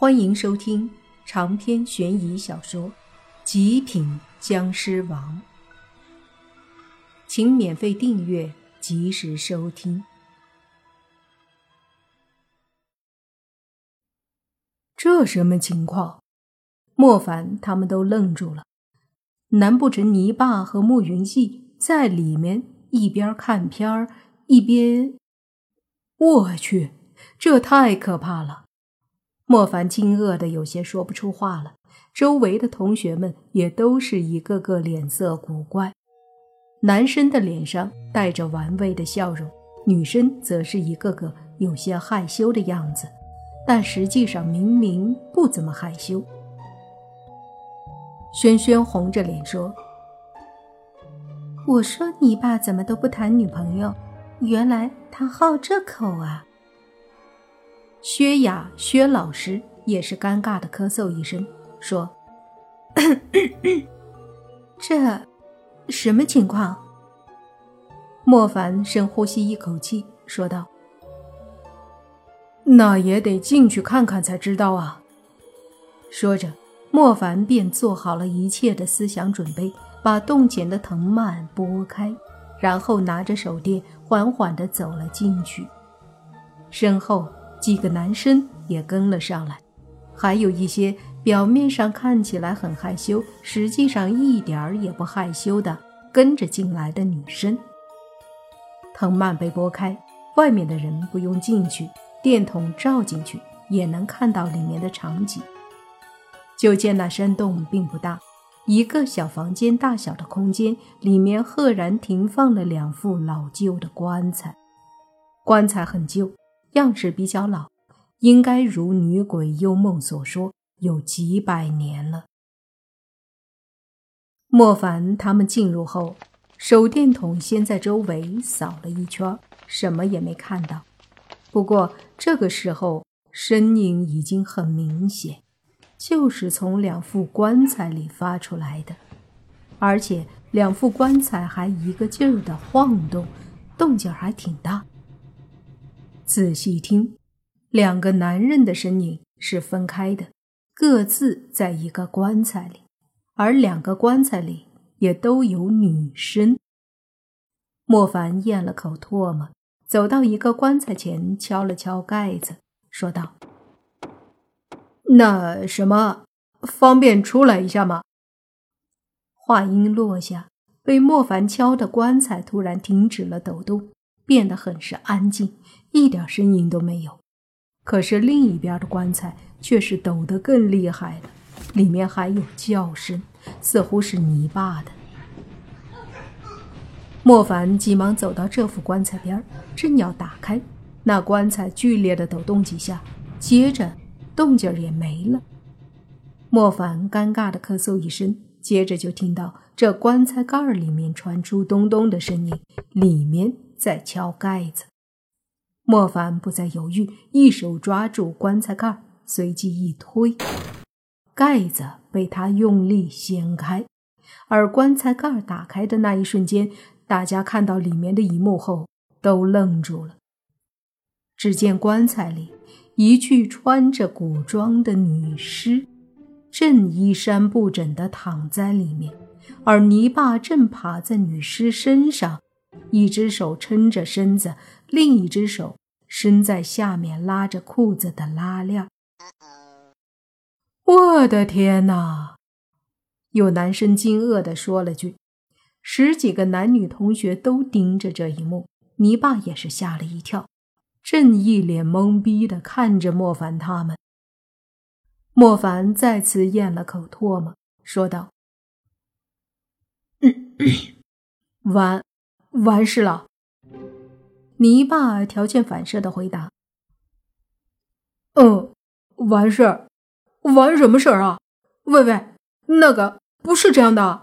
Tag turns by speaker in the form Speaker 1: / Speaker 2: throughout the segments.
Speaker 1: 欢迎收听长篇悬疑小说《极品僵尸王》，请免费订阅，及时收听。这什么情况？莫凡他们都愣住了。难不成泥巴和慕云逸在里面一边看片儿一边？我去，这太可怕了！莫凡惊愕的有些说不出话了，周围的同学们也都是一个个脸色古怪。男生的脸上带着玩味的笑容，女生则是一个个有些害羞的样子，但实际上明明不怎么害羞。轩轩红着脸说：“
Speaker 2: 我说你爸怎么都不谈女朋友，原来他好这口啊。”
Speaker 1: 薛雅，薛老师也是尴尬的咳嗽一声，说：“
Speaker 2: 这什么情况？”
Speaker 1: 莫凡深呼吸一口气，说道：“那也得进去看看才知道啊。”说着，莫凡便做好了一切的思想准备，把洞前的藤蔓拨开，然后拿着手电，缓缓地走了进去，身后。几个男生也跟了上来，还有一些表面上看起来很害羞，实际上一点儿也不害羞的跟着进来的女生。藤蔓被拨开，外面的人不用进去，电筒照进去也能看到里面的场景。就见那山洞并不大，一个小房间大小的空间里面赫然停放了两副老旧的棺材，棺材很旧。样式比较老，应该如女鬼幽梦所说，有几百年了。莫凡他们进入后，手电筒先在周围扫了一圈，什么也没看到。不过这个时候，身影已经很明显，就是从两副棺材里发出来的，而且两副棺材还一个劲儿的晃动，动静还挺大。仔细听，两个男人的身影是分开的，各自在一个棺材里，而两个棺材里也都有女生。莫凡咽了口唾沫，走到一个棺材前，敲了敲盖子，说道：“那什么，方便出来一下吗？”话音落下，被莫凡敲的棺材突然停止了抖动。变得很是安静，一点声音都没有。可是另一边的棺材却是抖得更厉害了，里面还有叫声，似乎是泥巴的。莫凡急忙走到这副棺材边，正要打开，那棺材剧烈的抖动几下，接着动静也没了。莫凡尴尬的咳嗽一声，接着就听到这棺材盖里面传出咚咚的声音，里面。在敲盖子，莫凡不再犹豫，一手抓住棺材盖，随即一推，盖子被他用力掀开。而棺材盖打开的那一瞬间，大家看到里面的一幕后都愣住了。只见棺材里一具穿着古装的女尸，正衣衫不整地躺在里面，而泥巴正爬在女尸身上。一只手撑着身子，另一只手伸在下面拉着裤子的拉链。我的天哪！有男生惊愕地说了句。十几个男女同学都盯着这一幕，泥巴也是吓了一跳，正一脸懵逼地看着莫凡他们。莫凡再次咽了口唾沫，说道：“完。”完事了，泥巴条件反射的回答：“嗯，完事儿，完什么事儿啊？喂喂，那个不是这样的。”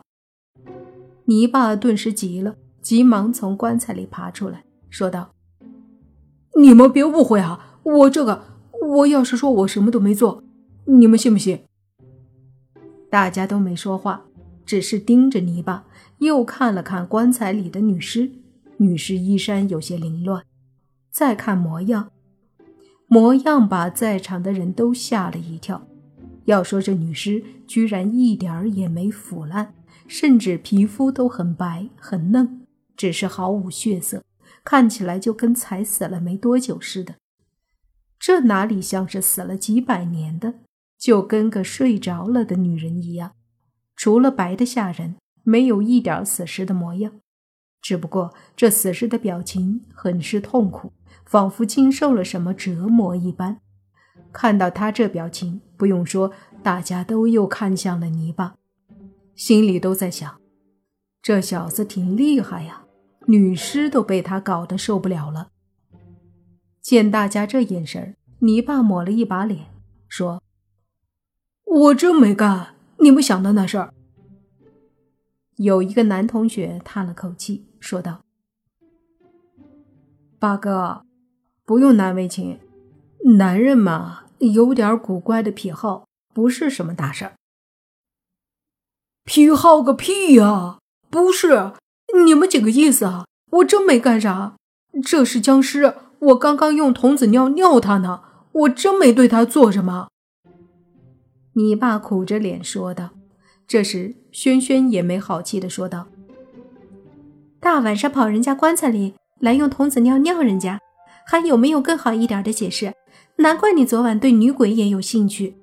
Speaker 1: 泥巴顿时急了，急忙从棺材里爬出来，说道：“你们别误会啊，我这个，我要是说我什么都没做，你们信不信？”大家都没说话，只是盯着泥巴。又看了看棺材里的女尸，女尸衣衫有些凌乱。再看模样，模样把在场的人都吓了一跳。要说这女尸居然一点儿也没腐烂，甚至皮肤都很白很嫩，只是毫无血色，看起来就跟才死了没多久似的。这哪里像是死了几百年的，就跟个睡着了的女人一样，除了白的吓人，没有一点死尸的模样。只不过这死尸的表情很是痛苦，仿佛经受了什么折磨一般。看到他这表情，不用说，大家都又看向了泥巴，心里都在想：这小子挺厉害呀，女尸都被他搞得受不了了。见大家这眼神，泥巴抹了一把脸，说：“我真没干你们想的那事儿。”有一个男同学叹了口气，说道：“八哥，不用难为情，男人嘛，有点古怪的癖好，不是什么大事儿。”癖好个屁呀！不是，你们几个意思啊？我真没干啥，这是僵尸。我刚刚用童子尿尿他呢，我真没对他做什么。你爸苦着脸说道。这时，轩轩也没好气的说道：“
Speaker 2: 大晚上跑人家棺材里来用童子尿尿人家，还有没有更好一点的解释？难怪你昨晚对女鬼也有兴趣。”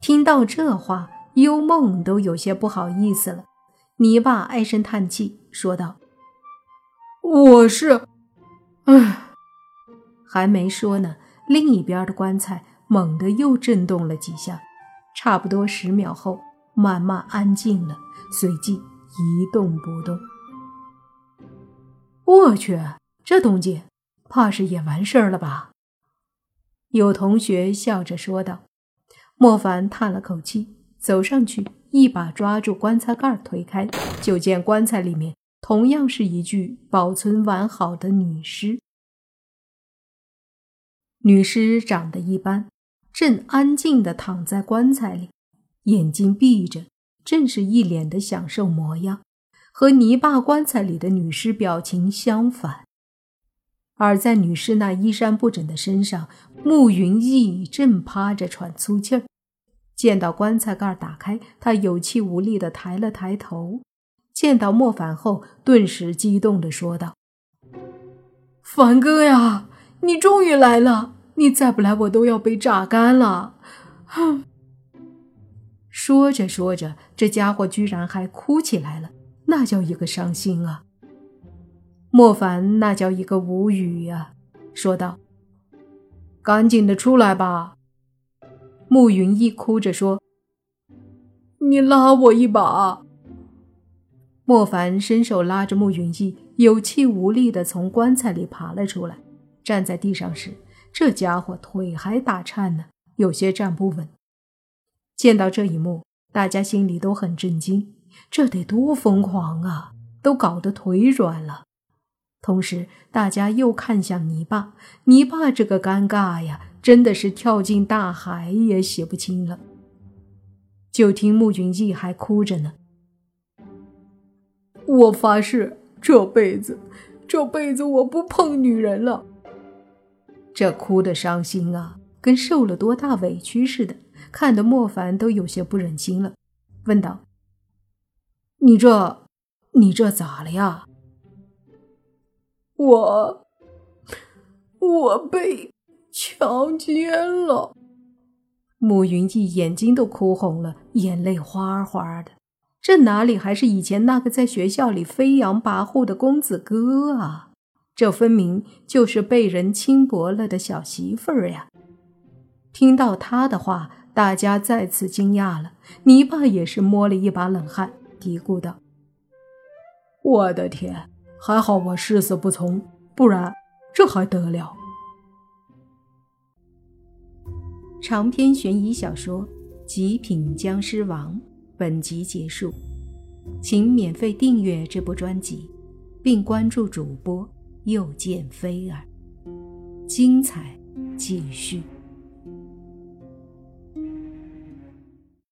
Speaker 1: 听到这话，幽梦都有些不好意思了。泥巴唉声叹气说道：“我是……”唉，还没说呢，另一边的棺材猛地又震动了几下，差不多十秒后，慢慢安静了，随即一动不动。我去，这动静，怕是也完事儿了吧？有同学笑着说道。莫凡叹了口气，走上去，一把抓住棺材盖推开，就见棺材里面。同样是一具保存完好的女尸。女尸长得一般，正安静地躺在棺材里，眼睛闭着，正是一脸的享受模样，和泥巴棺材里的女尸表情相反。而在女尸那衣衫不整的身上，慕云逸正趴着喘粗气儿。见到棺材盖打开，他有气无力地抬了抬头。见到莫凡后，顿时激动地说道：“凡哥呀，你终于来了！你再不来，我都要被榨干了。”哼。说着说着，这家伙居然还哭起来了，那叫一个伤心啊！莫凡那叫一个无语呀，说道：“赶紧的出来吧！”慕云逸哭着说：“你拉我一把。”莫凡伸手拉着慕云逸，有气无力地从棺材里爬了出来。站在地上时，这家伙腿还打颤呢，有些站不稳。见到这一幕，大家心里都很震惊，这得多疯狂啊，都搞得腿软了。同时，大家又看向泥巴，泥巴这个尴尬呀，真的是跳进大海也洗不清了。就听穆云逸还哭着呢。我发誓，这辈子，这辈子我不碰女人了。这哭的伤心啊，跟受了多大委屈似的，看得莫凡都有些不忍心了，问道：“你这，你这咋了呀？”我，我被强奸了。慕云逸眼睛都哭红了，眼泪哗哗的。这哪里还是以前那个在学校里飞扬跋扈的公子哥啊？这分明就是被人轻薄了的小媳妇儿呀！听到他的话，大家再次惊讶了。泥巴也是摸了一把冷汗，嘀咕道：“我的天，还好我誓死不从，不然这还得了？”长篇悬疑小说《极品僵尸王》。本集结束，请免费订阅这部专辑，并关注主播又见菲儿，精彩继续。